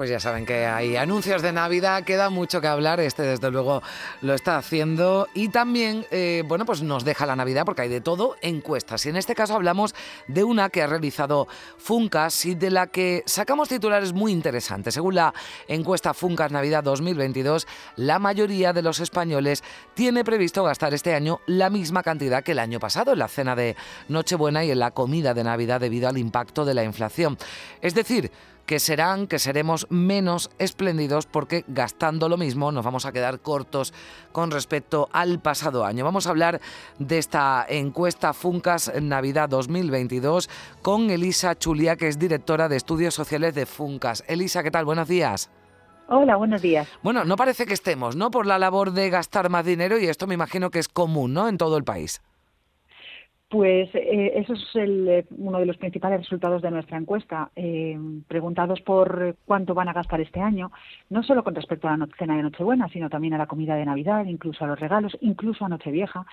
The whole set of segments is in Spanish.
Pues ya saben que hay anuncios de Navidad, queda mucho que hablar, este desde luego lo está haciendo y también, eh, bueno, pues nos deja la Navidad porque hay de todo, encuestas. Y en este caso hablamos de una que ha realizado Funcas y de la que sacamos titulares muy interesantes. Según la encuesta Funcas Navidad 2022, la mayoría de los españoles tiene previsto gastar este año la misma cantidad que el año pasado en la cena de Nochebuena y en la comida de Navidad debido al impacto de la inflación. Es decir, que serán, que seremos menos espléndidos porque gastando lo mismo nos vamos a quedar cortos con respecto al pasado año. Vamos a hablar de esta encuesta Funcas Navidad 2022 con Elisa Chulia, que es directora de estudios sociales de Funcas. Elisa, ¿qué tal? Buenos días. Hola, buenos días. Bueno, no parece que estemos, ¿no? Por la labor de gastar más dinero y esto me imagino que es común, ¿no? En todo el país. Pues eh, eso es eh, uno de los principales resultados de nuestra encuesta. Eh, preguntados por cuánto van a gastar este año, no solo con respecto a la cena de Nochebuena, sino también a la comida de Navidad, incluso a los regalos, incluso a Nochevieja,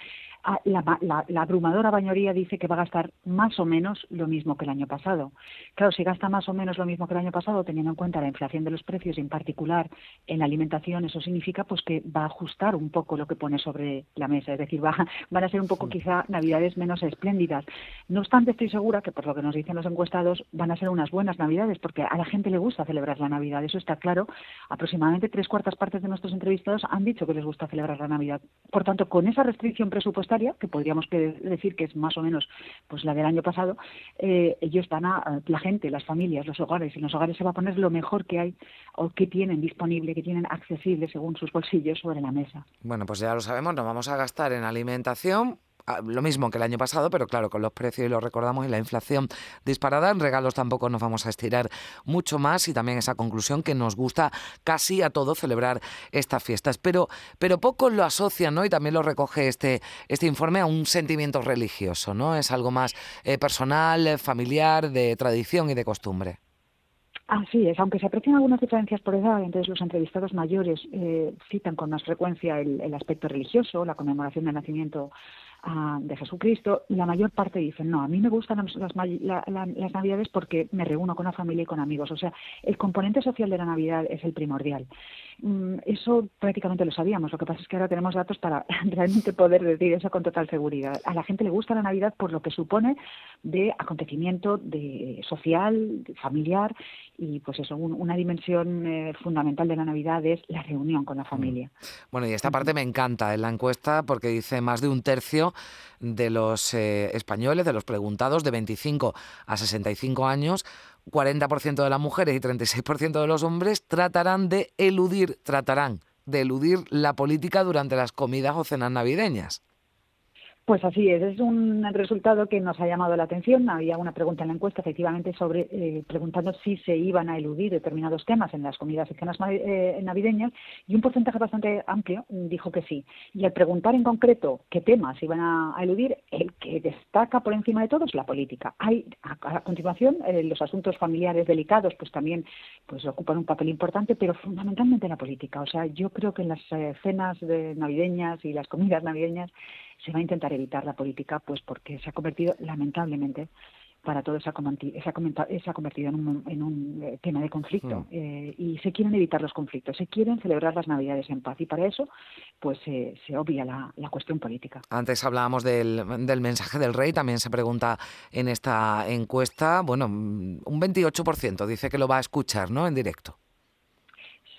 la, abrumadora mayoría dice que va a gastar más o menos lo mismo que el año pasado. Claro, si gasta más o menos lo mismo que el año pasado, teniendo en cuenta la inflación de los precios, en particular en la alimentación, eso significa pues que va a ajustar un poco lo que pone sobre la mesa. Es decir, va, van a ser un poco quizá navidades menos espléndidas. No obstante, estoy segura que por lo que nos dicen los encuestados van a ser unas buenas navidades, porque a la gente le gusta celebrar la Navidad. Eso está claro. Aproximadamente tres cuartas partes de nuestros entrevistados han dicho que les gusta celebrar la Navidad. Por tanto, con esa restricción presupuestaria, que podríamos decir que es más o menos pues la del año pasado, eh, ellos van a, la gente, las familias, los hogares, en los hogares se va a poner lo mejor que hay o que tienen disponible, que tienen accesible según sus bolsillos sobre la mesa. Bueno, pues ya lo sabemos, nos vamos a gastar en alimentación, lo mismo que el año pasado, pero claro, con los precios y lo recordamos y la inflación disparada, en regalos tampoco nos vamos a estirar mucho más y también esa conclusión que nos gusta casi a todo celebrar estas fiestas. Pero, pero pocos lo asocian, ¿no? Y también lo recoge este, este informe a un sentimiento religioso, ¿no? Es algo más eh, personal, familiar, de tradición y de costumbre. Así es, aunque se aprecian algunas diferencias por edad, entonces los entrevistados mayores eh, citan con más frecuencia el, el, aspecto religioso, la conmemoración del nacimiento de Jesucristo, la mayor parte dicen, no, a mí me gustan las, las, Navidades porque me reúno con la familia y con amigos. O sea, el componente social de la Navidad es el primordial. Mm, eso prácticamente lo sabíamos, lo que pasa es que ahora tenemos datos para realmente poder decir eso con total seguridad. A la gente le gusta la Navidad por lo que supone de acontecimiento de social, familiar y pues eso, una dimensión eh, fundamental de la Navidad es la reunión con la mm. familia. Bueno, y esta parte me encanta en la encuesta porque dice más de un tercio de los eh, españoles, de los preguntados de 25 a 65 años, 40% de las mujeres y 36% de los hombres tratarán de eludir, tratarán de eludir la política durante las comidas o cenas navideñas. Pues así es, es un resultado que nos ha llamado la atención. Había una pregunta en la encuesta, efectivamente, sobre eh, preguntando si se iban a eludir determinados temas en las comidas y cenas eh, navideñas, y un porcentaje bastante amplio dijo que sí. Y al preguntar en concreto qué temas iban a, eludir, el que destaca por encima de todo es la política. Hay, a, continuación, eh, los asuntos familiares delicados, pues también pues ocupan un papel importante, pero fundamentalmente la política. O sea, yo creo que en las cenas navideñas y las comidas navideñas se va a intentar evitar la política, pues porque se ha convertido, lamentablemente, para todo se ha, convertido en un, eh, tema de conflicto hmm. eh, y se quieren evitar los conflictos, se quieren celebrar las Navidades en paz y para eso pues se obvia la, cuestión política. Antes hablábamos del, del, mensaje del rey, también se pregunta en esta encuesta, bueno, un 28% dice que lo va a escuchar, ¿no?, en directo.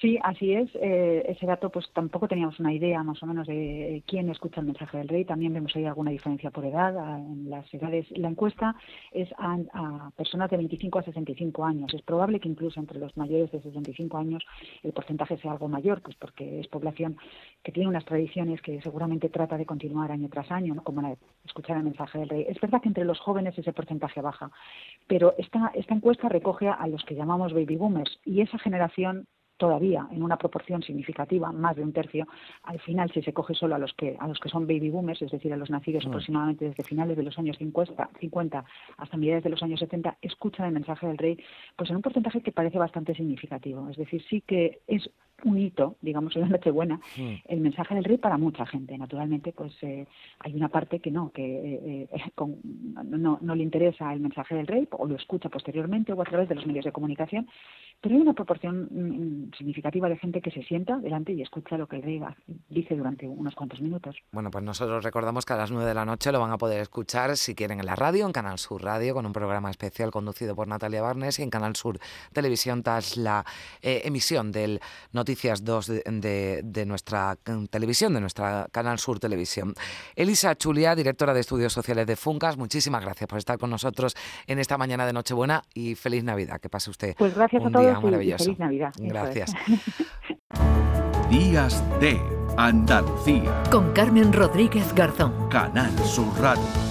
Sí, así es. Eh, ese dato, pues tampoco teníamos una idea más o menos de quién escucha el mensaje del rey. También vemos ahí alguna diferencia por edad. En las edades, la encuesta es a, personas de 25 a 65 años. Es probable que incluso entre los mayores de 65 años el porcentaje sea algo mayor, pues porque es población que tiene unas tradiciones que seguramente trata de continuar año tras año, ¿no? como la de escuchar el mensaje del rey. Es verdad que entre los jóvenes ese porcentaje baja, pero esta, esta encuesta recoge a los que llamamos baby boomers y esa generación todavía en una proporción significativa, más de un tercio, al final si se coge solo a los que a los que son baby boomers, es decir, a los nacidos mm. aproximadamente desde finales de los años 50, 50 hasta mediados de los años 70, escuchan el mensaje del rey, pues en un porcentaje que parece bastante significativo. Es decir, sí que es un hito, digamos, en la Nochebuena, hmm. el mensaje del rey para mucha gente. Naturalmente, pues eh, hay una parte que no, que eh, eh, no, no, le interesa el mensaje del rey o lo escucha posteriormente o a través de los medios de comunicación, pero hay una proporción mm, significativa de gente que se sienta delante y escucha lo que el rey dice durante unos cuantos minutos. Bueno, pues nosotros recordamos que a las nueve de la noche lo van a poder escuchar si quieren en la radio, en Canal Sur Radio, con un programa especial conducido por Natalia Barnes y en Canal Sur Televisión tras la emisión del Noticias 2 de, de, nuestra mm, televisión, de nuestra Canal Sur Televisión. Elisa Chulia, directora de Estudios Sociales de Funcas, muchísimas gracias por estar con nosotros en esta mañana de Nochebuena y feliz Navidad. Que pase usted pues gracias un a todos día maravilloso. feliz Navidad. Gracias. Días de Andalucía. Con Carmen Rodríguez Garzón. Canal Sur Radio.